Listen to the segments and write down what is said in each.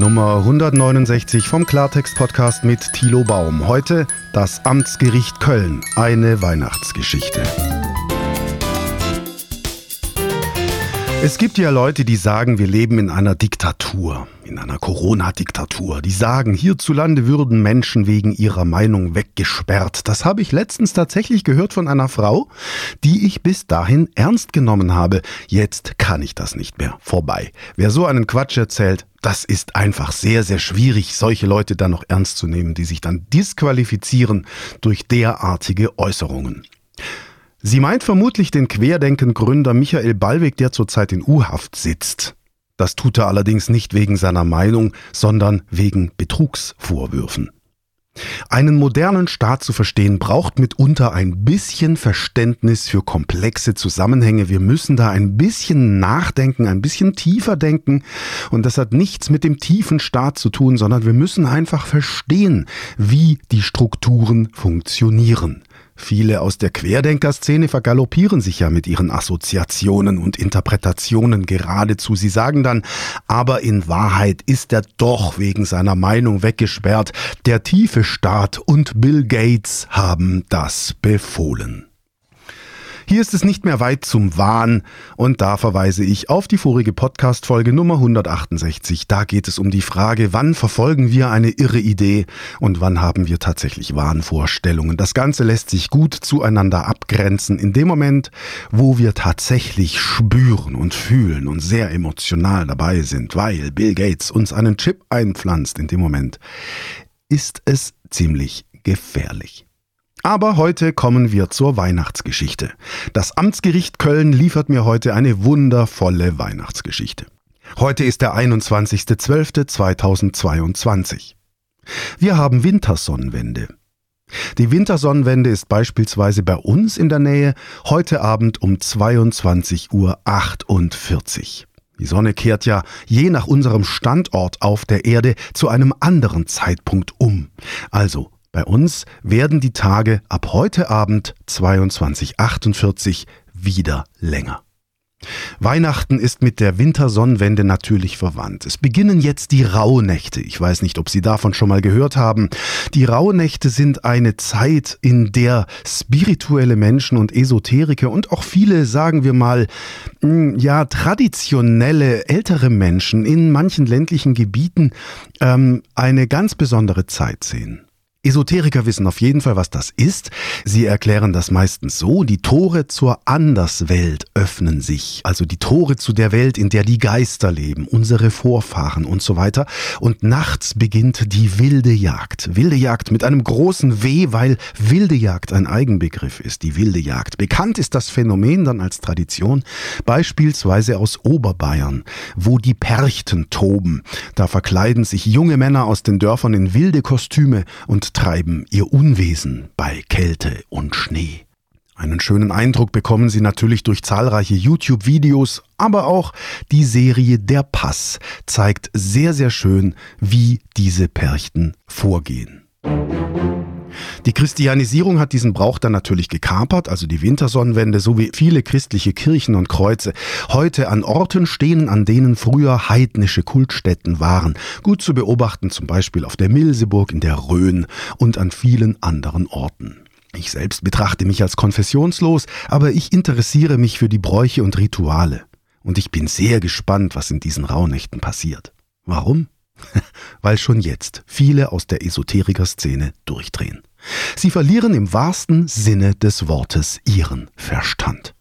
Nummer 169 vom Klartext-Podcast mit Thilo Baum. Heute das Amtsgericht Köln, eine Weihnachtsgeschichte. Es gibt ja Leute, die sagen, wir leben in einer Diktatur, in einer Corona-Diktatur. Die sagen, hierzulande würden Menschen wegen ihrer Meinung weggesperrt. Das habe ich letztens tatsächlich gehört von einer Frau, die ich bis dahin ernst genommen habe. Jetzt kann ich das nicht mehr. Vorbei. Wer so einen Quatsch erzählt, das ist einfach sehr, sehr schwierig, solche Leute dann noch ernst zu nehmen, die sich dann disqualifizieren durch derartige Äußerungen. Sie meint vermutlich den Querdenken-Gründer Michael Ballweg, der zurzeit in U-Haft sitzt. Das tut er allerdings nicht wegen seiner Meinung, sondern wegen Betrugsvorwürfen. Einen modernen Staat zu verstehen braucht mitunter ein bisschen Verständnis für komplexe Zusammenhänge. Wir müssen da ein bisschen nachdenken, ein bisschen tiefer denken. Und das hat nichts mit dem tiefen Staat zu tun, sondern wir müssen einfach verstehen, wie die Strukturen funktionieren. Viele aus der Querdenkerszene vergaloppieren sich ja mit ihren Assoziationen und Interpretationen geradezu. Sie sagen dann, aber in Wahrheit ist er doch wegen seiner Meinung weggesperrt. Der tiefe Staat und Bill Gates haben das befohlen. Hier ist es nicht mehr weit zum Wahn und da verweise ich auf die vorige Podcast-Folge Nummer 168. Da geht es um die Frage, wann verfolgen wir eine irre Idee und wann haben wir tatsächlich Wahnvorstellungen. Das Ganze lässt sich gut zueinander abgrenzen in dem Moment, wo wir tatsächlich spüren und fühlen und sehr emotional dabei sind, weil Bill Gates uns einen Chip einpflanzt in dem Moment, ist es ziemlich gefährlich. Aber heute kommen wir zur Weihnachtsgeschichte. Das Amtsgericht Köln liefert mir heute eine wundervolle Weihnachtsgeschichte. Heute ist der 21.12.2022. Wir haben Wintersonnenwende. Die Wintersonnenwende ist beispielsweise bei uns in der Nähe heute Abend um 22.48 Uhr. Die Sonne kehrt ja je nach unserem Standort auf der Erde zu einem anderen Zeitpunkt um. Also bei uns werden die Tage ab heute Abend 22.48 wieder länger. Weihnachten ist mit der Wintersonnenwende natürlich verwandt. Es beginnen jetzt die Rauhnächte. Ich weiß nicht, ob Sie davon schon mal gehört haben. Die Rauhnächte sind eine Zeit, in der spirituelle Menschen und Esoteriker und auch viele, sagen wir mal, hm, ja, traditionelle ältere Menschen in manchen ländlichen Gebieten ähm, eine ganz besondere Zeit sehen. Esoteriker wissen auf jeden Fall, was das ist. Sie erklären das meistens so, die Tore zur Anderswelt öffnen sich, also die Tore zu der Welt, in der die Geister leben, unsere Vorfahren und so weiter. Und nachts beginnt die wilde Jagd. Wilde Jagd mit einem großen W, weil wilde Jagd ein Eigenbegriff ist, die wilde Jagd. Bekannt ist das Phänomen dann als Tradition, beispielsweise aus Oberbayern, wo die Perchten toben. Da verkleiden sich junge Männer aus den Dörfern in wilde Kostüme und treiben ihr Unwesen bei Kälte und Schnee. Einen schönen Eindruck bekommen Sie natürlich durch zahlreiche YouTube-Videos, aber auch die Serie Der Pass zeigt sehr, sehr schön, wie diese Perchten vorgehen. Die Christianisierung hat diesen Brauch dann natürlich gekapert, also die Wintersonnenwende sowie viele christliche Kirchen und Kreuze heute an Orten stehen, an denen früher heidnische Kultstätten waren. Gut zu beobachten zum Beispiel auf der Milseburg in der Rhön und an vielen anderen Orten. Ich selbst betrachte mich als konfessionslos, aber ich interessiere mich für die Bräuche und Rituale. Und ich bin sehr gespannt, was in diesen Rauhnächten passiert. Warum? Weil schon jetzt viele aus der Esoteriker-Szene durchdrehen. Sie verlieren im wahrsten Sinne des Wortes ihren Verstand.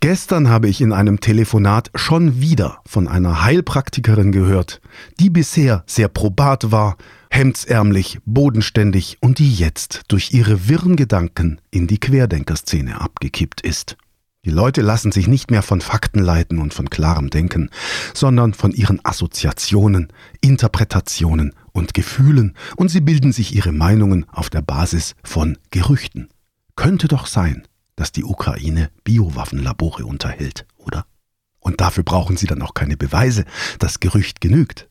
Gestern habe ich in einem Telefonat schon wieder von einer Heilpraktikerin gehört, die bisher sehr probat war, hemdsärmlich, bodenständig und die jetzt durch ihre wirren Gedanken in die Querdenkerszene abgekippt ist. Die Leute lassen sich nicht mehr von Fakten leiten und von klarem Denken, sondern von ihren Assoziationen, Interpretationen und Gefühlen und sie bilden sich ihre Meinungen auf der Basis von Gerüchten. Könnte doch sein, dass die Ukraine Biowaffenlabore unterhält, oder? Und dafür brauchen sie dann auch keine Beweise, das Gerücht genügt.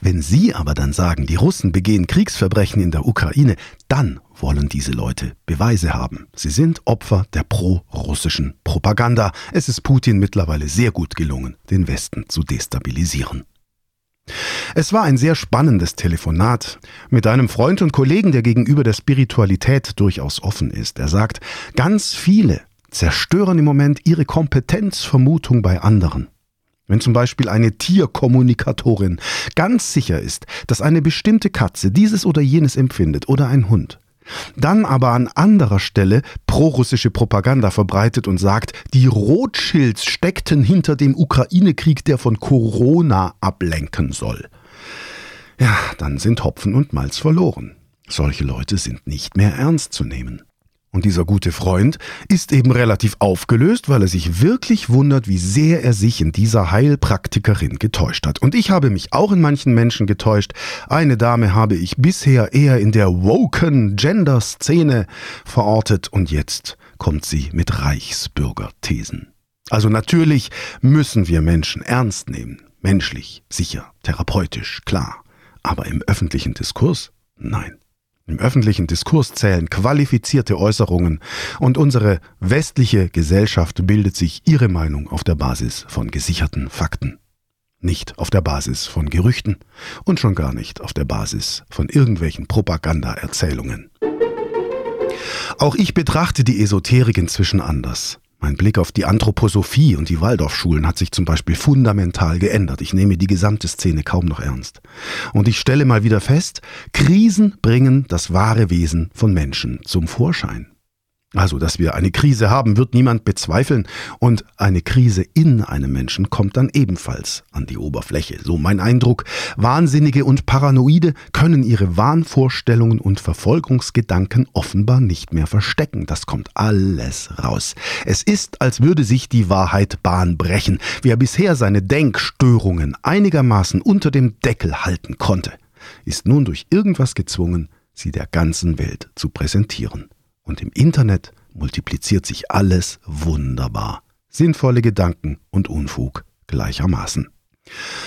Wenn Sie aber dann sagen, die Russen begehen Kriegsverbrechen in der Ukraine, dann wollen diese Leute Beweise haben. Sie sind Opfer der pro-russischen Propaganda. Es ist Putin mittlerweile sehr gut gelungen, den Westen zu destabilisieren. Es war ein sehr spannendes Telefonat mit einem Freund und Kollegen, der gegenüber der Spiritualität durchaus offen ist. Er sagt, ganz viele zerstören im Moment ihre Kompetenzvermutung bei anderen. Wenn zum Beispiel eine Tierkommunikatorin ganz sicher ist, dass eine bestimmte Katze dieses oder jenes empfindet oder ein Hund, dann aber an anderer Stelle prorussische Propaganda verbreitet und sagt, die Rothschilds steckten hinter dem Ukraine-Krieg, der von Corona ablenken soll. Ja, dann sind Hopfen und Malz verloren. Solche Leute sind nicht mehr ernst zu nehmen. Und dieser gute Freund ist eben relativ aufgelöst, weil er sich wirklich wundert, wie sehr er sich in dieser Heilpraktikerin getäuscht hat. Und ich habe mich auch in manchen Menschen getäuscht. Eine Dame habe ich bisher eher in der woken Gender-Szene verortet und jetzt kommt sie mit Reichsbürgerthesen. Also natürlich müssen wir Menschen ernst nehmen. Menschlich, sicher, therapeutisch, klar. Aber im öffentlichen Diskurs? Nein. Im öffentlichen Diskurs zählen qualifizierte Äußerungen und unsere westliche Gesellschaft bildet sich ihre Meinung auf der Basis von gesicherten Fakten. Nicht auf der Basis von Gerüchten und schon gar nicht auf der Basis von irgendwelchen Propagandaerzählungen. Auch ich betrachte die Esoterik inzwischen anders. Mein Blick auf die Anthroposophie und die Waldorfschulen hat sich zum Beispiel fundamental geändert. Ich nehme die gesamte Szene kaum noch ernst. Und ich stelle mal wieder fest, Krisen bringen das wahre Wesen von Menschen zum Vorschein. Also, dass wir eine Krise haben, wird niemand bezweifeln. Und eine Krise in einem Menschen kommt dann ebenfalls an die Oberfläche. So mein Eindruck. Wahnsinnige und Paranoide können ihre Wahnvorstellungen und Verfolgungsgedanken offenbar nicht mehr verstecken. Das kommt alles raus. Es ist, als würde sich die Wahrheit Bahn brechen. Wer bisher seine Denkstörungen einigermaßen unter dem Deckel halten konnte, ist nun durch irgendwas gezwungen, sie der ganzen Welt zu präsentieren. Und im Internet multipliziert sich alles wunderbar. Sinnvolle Gedanken und Unfug gleichermaßen.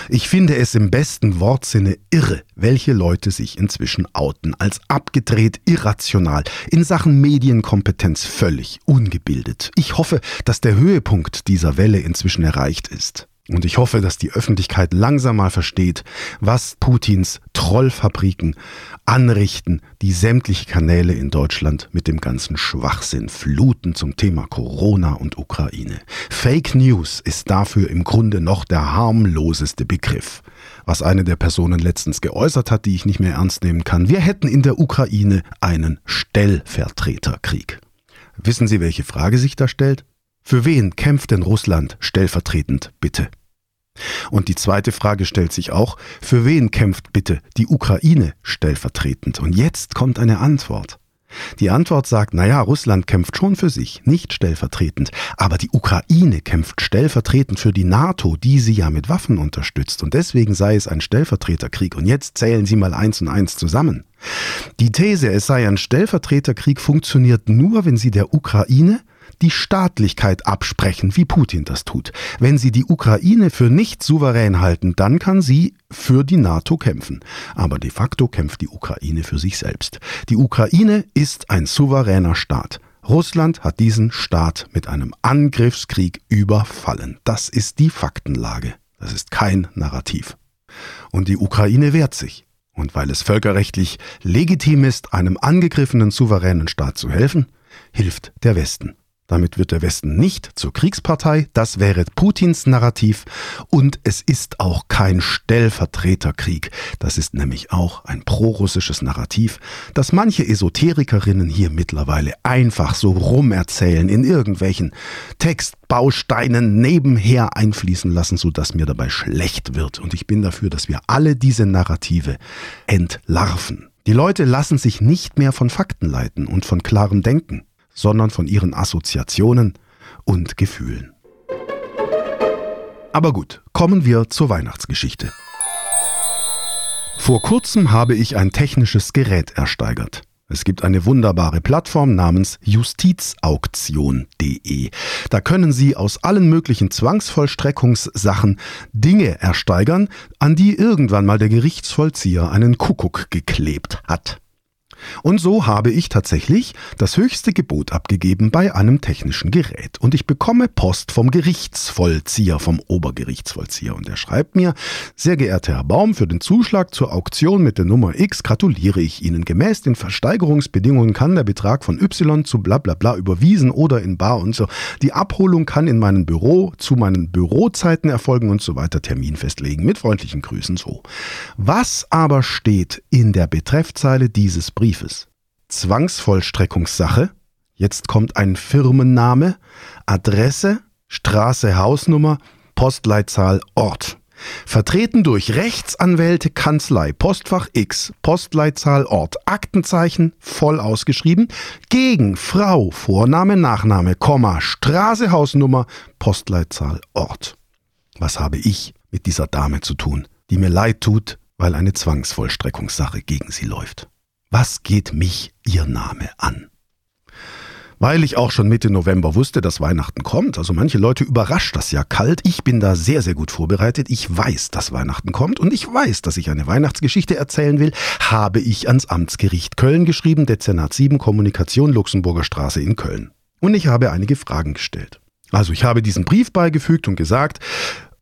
Ich finde es im besten Wortsinne irre, welche Leute sich inzwischen outen, als abgedreht, irrational, in Sachen Medienkompetenz völlig ungebildet. Ich hoffe, dass der Höhepunkt dieser Welle inzwischen erreicht ist. Und ich hoffe, dass die Öffentlichkeit langsam mal versteht, was Putins Trollfabriken anrichten, die sämtliche Kanäle in Deutschland mit dem ganzen Schwachsinn fluten zum Thema Corona und Ukraine. Fake News ist dafür im Grunde noch der harmloseste Begriff. Was eine der Personen letztens geäußert hat, die ich nicht mehr ernst nehmen kann. Wir hätten in der Ukraine einen Stellvertreterkrieg. Wissen Sie, welche Frage sich da stellt? Für wen kämpft denn Russland stellvertretend, bitte? Und die zweite Frage stellt sich auch, für wen kämpft bitte die Ukraine stellvertretend? Und jetzt kommt eine Antwort. Die Antwort sagt, naja, Russland kämpft schon für sich, nicht stellvertretend, aber die Ukraine kämpft stellvertretend für die NATO, die sie ja mit Waffen unterstützt. Und deswegen sei es ein Stellvertreterkrieg. Und jetzt zählen Sie mal eins und eins zusammen. Die These, es sei ein Stellvertreterkrieg, funktioniert nur, wenn sie der Ukraine die Staatlichkeit absprechen, wie Putin das tut. Wenn sie die Ukraine für nicht souverän halten, dann kann sie für die NATO kämpfen. Aber de facto kämpft die Ukraine für sich selbst. Die Ukraine ist ein souveräner Staat. Russland hat diesen Staat mit einem Angriffskrieg überfallen. Das ist die Faktenlage. Das ist kein Narrativ. Und die Ukraine wehrt sich. Und weil es völkerrechtlich legitim ist, einem angegriffenen souveränen Staat zu helfen, hilft der Westen. Damit wird der Westen nicht zur Kriegspartei, das wäre Putins Narrativ und es ist auch kein Stellvertreterkrieg. Das ist nämlich auch ein prorussisches Narrativ, das manche Esoterikerinnen hier mittlerweile einfach so rumerzählen in irgendwelchen Textbausteinen nebenher einfließen lassen, sodass mir dabei schlecht wird. Und ich bin dafür, dass wir alle diese Narrative entlarven. Die Leute lassen sich nicht mehr von Fakten leiten und von klarem Denken sondern von ihren Assoziationen und Gefühlen. Aber gut, kommen wir zur Weihnachtsgeschichte. Vor kurzem habe ich ein technisches Gerät ersteigert. Es gibt eine wunderbare Plattform namens justizauktion.de. Da können Sie aus allen möglichen Zwangsvollstreckungssachen Dinge ersteigern, an die irgendwann mal der Gerichtsvollzieher einen Kuckuck geklebt hat. Und so habe ich tatsächlich das höchste Gebot abgegeben bei einem technischen Gerät. Und ich bekomme Post vom Gerichtsvollzieher, vom Obergerichtsvollzieher. Und er schreibt mir, sehr geehrter Herr Baum, für den Zuschlag zur Auktion mit der Nummer X gratuliere ich Ihnen. Gemäß den Versteigerungsbedingungen kann der Betrag von Y zu bla bla bla überwiesen oder in Bar und so. Die Abholung kann in meinem Büro zu meinen Bürozeiten erfolgen und so weiter. Termin festlegen. Mit freundlichen Grüßen so. Was aber steht in der Betreffzeile dieses Briefs? Briefes. Zwangsvollstreckungssache. Jetzt kommt ein Firmenname, Adresse, Straße, Hausnummer, Postleitzahl, Ort. Vertreten durch Rechtsanwälte, Kanzlei, Postfach X, Postleitzahl, Ort, Aktenzeichen, voll ausgeschrieben, gegen Frau, Vorname, Nachname, Komma, Straße, Hausnummer, Postleitzahl, Ort. Was habe ich mit dieser Dame zu tun, die mir leid tut, weil eine Zwangsvollstreckungssache gegen sie läuft? Was geht mich Ihr Name an? Weil ich auch schon Mitte November wusste, dass Weihnachten kommt. Also manche Leute überrascht das ja kalt. Ich bin da sehr, sehr gut vorbereitet. Ich weiß, dass Weihnachten kommt und ich weiß, dass ich eine Weihnachtsgeschichte erzählen will. Habe ich ans Amtsgericht Köln geschrieben, Dezernat 7 Kommunikation Luxemburger Straße in Köln. Und ich habe einige Fragen gestellt. Also ich habe diesen Brief beigefügt und gesagt,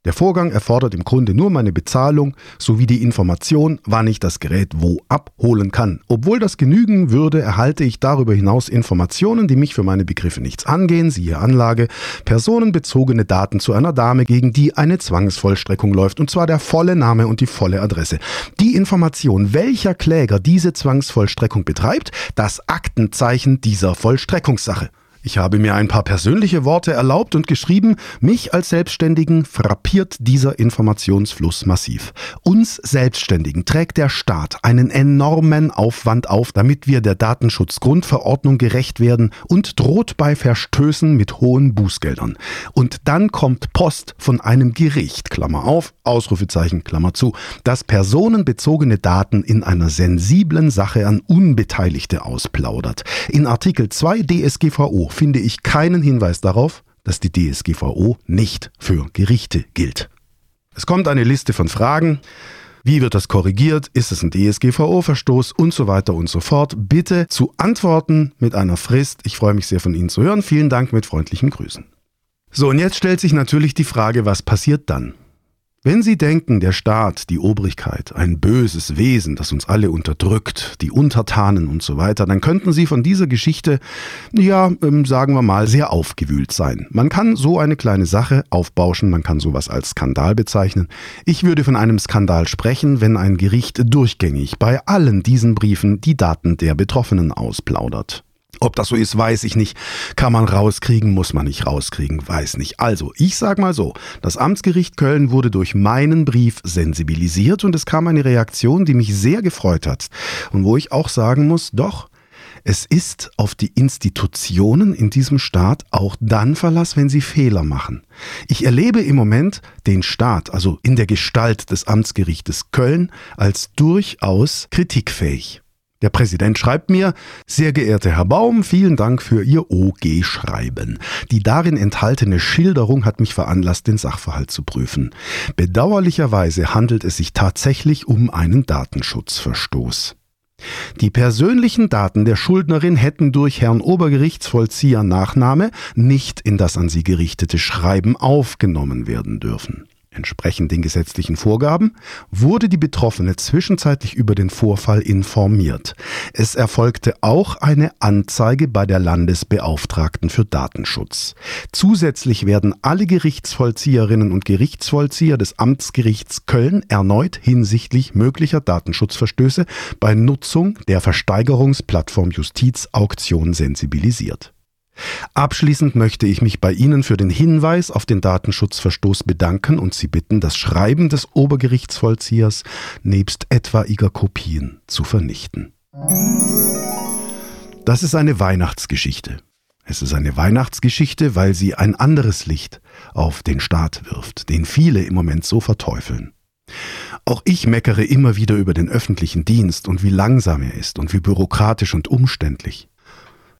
der Vorgang erfordert im Grunde nur meine Bezahlung sowie die Information, wann ich das Gerät wo abholen kann. Obwohl das genügen würde, erhalte ich darüber hinaus Informationen, die mich für meine Begriffe nichts angehen, siehe Anlage, personenbezogene Daten zu einer Dame, gegen die eine Zwangsvollstreckung läuft, und zwar der volle Name und die volle Adresse. Die Information, welcher Kläger diese Zwangsvollstreckung betreibt, das Aktenzeichen dieser Vollstreckungssache. Ich habe mir ein paar persönliche Worte erlaubt und geschrieben, mich als Selbstständigen frappiert dieser Informationsfluss massiv. Uns Selbstständigen trägt der Staat einen enormen Aufwand auf, damit wir der Datenschutzgrundverordnung gerecht werden und droht bei Verstößen mit hohen Bußgeldern. Und dann kommt Post von einem Gericht, Klammer auf, Ausrufezeichen, Klammer zu, das personenbezogene Daten in einer sensiblen Sache an Unbeteiligte ausplaudert. In Artikel 2 DSGVO finde ich keinen Hinweis darauf, dass die DSGVO nicht für Gerichte gilt. Es kommt eine Liste von Fragen. Wie wird das korrigiert? Ist es ein DSGVO-Verstoß? Und so weiter und so fort. Bitte zu antworten mit einer Frist. Ich freue mich sehr von Ihnen zu hören. Vielen Dank mit freundlichen Grüßen. So, und jetzt stellt sich natürlich die Frage, was passiert dann? Wenn Sie denken, der Staat, die Obrigkeit, ein böses Wesen, das uns alle unterdrückt, die Untertanen und so weiter, dann könnten Sie von dieser Geschichte, ja, ähm, sagen wir mal, sehr aufgewühlt sein. Man kann so eine kleine Sache aufbauschen, man kann sowas als Skandal bezeichnen. Ich würde von einem Skandal sprechen, wenn ein Gericht durchgängig bei allen diesen Briefen die Daten der Betroffenen ausplaudert. Ob das so ist, weiß ich nicht. Kann man rauskriegen, muss man nicht rauskriegen, weiß nicht. Also, ich sag mal so, das Amtsgericht Köln wurde durch meinen Brief sensibilisiert und es kam eine Reaktion, die mich sehr gefreut hat. Und wo ich auch sagen muss, doch, es ist auf die Institutionen in diesem Staat auch dann Verlass, wenn sie Fehler machen. Ich erlebe im Moment den Staat, also in der Gestalt des Amtsgerichtes Köln, als durchaus kritikfähig. Der Präsident schreibt mir, sehr geehrter Herr Baum, vielen Dank für Ihr OG-Schreiben. Die darin enthaltene Schilderung hat mich veranlasst, den Sachverhalt zu prüfen. Bedauerlicherweise handelt es sich tatsächlich um einen Datenschutzverstoß. Die persönlichen Daten der Schuldnerin hätten durch Herrn Obergerichtsvollzieher Nachname nicht in das an sie gerichtete Schreiben aufgenommen werden dürfen. Entsprechend den gesetzlichen Vorgaben wurde die Betroffene zwischenzeitlich über den Vorfall informiert. Es erfolgte auch eine Anzeige bei der Landesbeauftragten für Datenschutz. Zusätzlich werden alle Gerichtsvollzieherinnen und Gerichtsvollzieher des Amtsgerichts Köln erneut hinsichtlich möglicher Datenschutzverstöße bei Nutzung der Versteigerungsplattform Justiz Auktion sensibilisiert. Abschließend möchte ich mich bei Ihnen für den Hinweis auf den Datenschutzverstoß bedanken und Sie bitten, das Schreiben des Obergerichtsvollziehers nebst etwaiger Kopien zu vernichten. Das ist eine Weihnachtsgeschichte. Es ist eine Weihnachtsgeschichte, weil sie ein anderes Licht auf den Staat wirft, den viele im Moment so verteufeln. Auch ich meckere immer wieder über den öffentlichen Dienst und wie langsam er ist und wie bürokratisch und umständlich.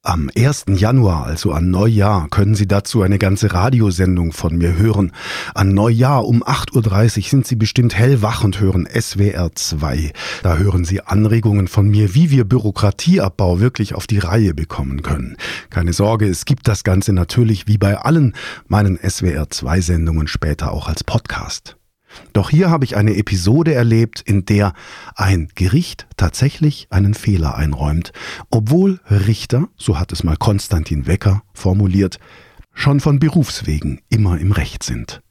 Am 1. Januar, also an Neujahr, können Sie dazu eine ganze Radiosendung von mir hören. An Neujahr um 8.30 Uhr sind Sie bestimmt hellwach und hören SWR 2. Da hören Sie Anregungen von mir, wie wir Bürokratieabbau wirklich auf die Reihe bekommen können. Keine Sorge, es gibt das Ganze natürlich wie bei allen meinen SWR 2 Sendungen später auch als Podcast. Doch hier habe ich eine Episode erlebt, in der ein Gericht tatsächlich einen Fehler einräumt, obwohl Richter, so hat es mal Konstantin Wecker formuliert, schon von Berufswegen immer im Recht sind.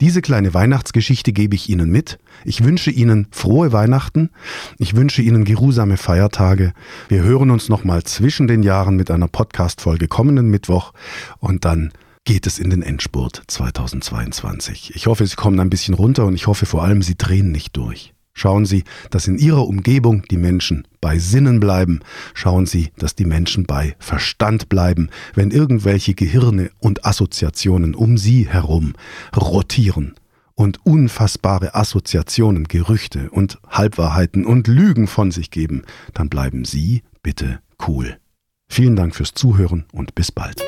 Diese kleine Weihnachtsgeschichte gebe ich Ihnen mit. Ich wünsche Ihnen frohe Weihnachten. Ich wünsche Ihnen geruhsame Feiertage. Wir hören uns nochmal zwischen den Jahren mit einer Podcast-Folge kommenden Mittwoch und dann geht es in den Endspurt 2022. Ich hoffe, Sie kommen ein bisschen runter und ich hoffe vor allem, Sie drehen nicht durch. Schauen Sie, dass in Ihrer Umgebung die Menschen bei Sinnen bleiben. Schauen Sie, dass die Menschen bei Verstand bleiben, wenn irgendwelche Gehirne und Assoziationen um Sie herum rotieren und unfassbare Assoziationen, Gerüchte und Halbwahrheiten und Lügen von sich geben, dann bleiben Sie bitte cool. Vielen Dank fürs Zuhören und bis bald.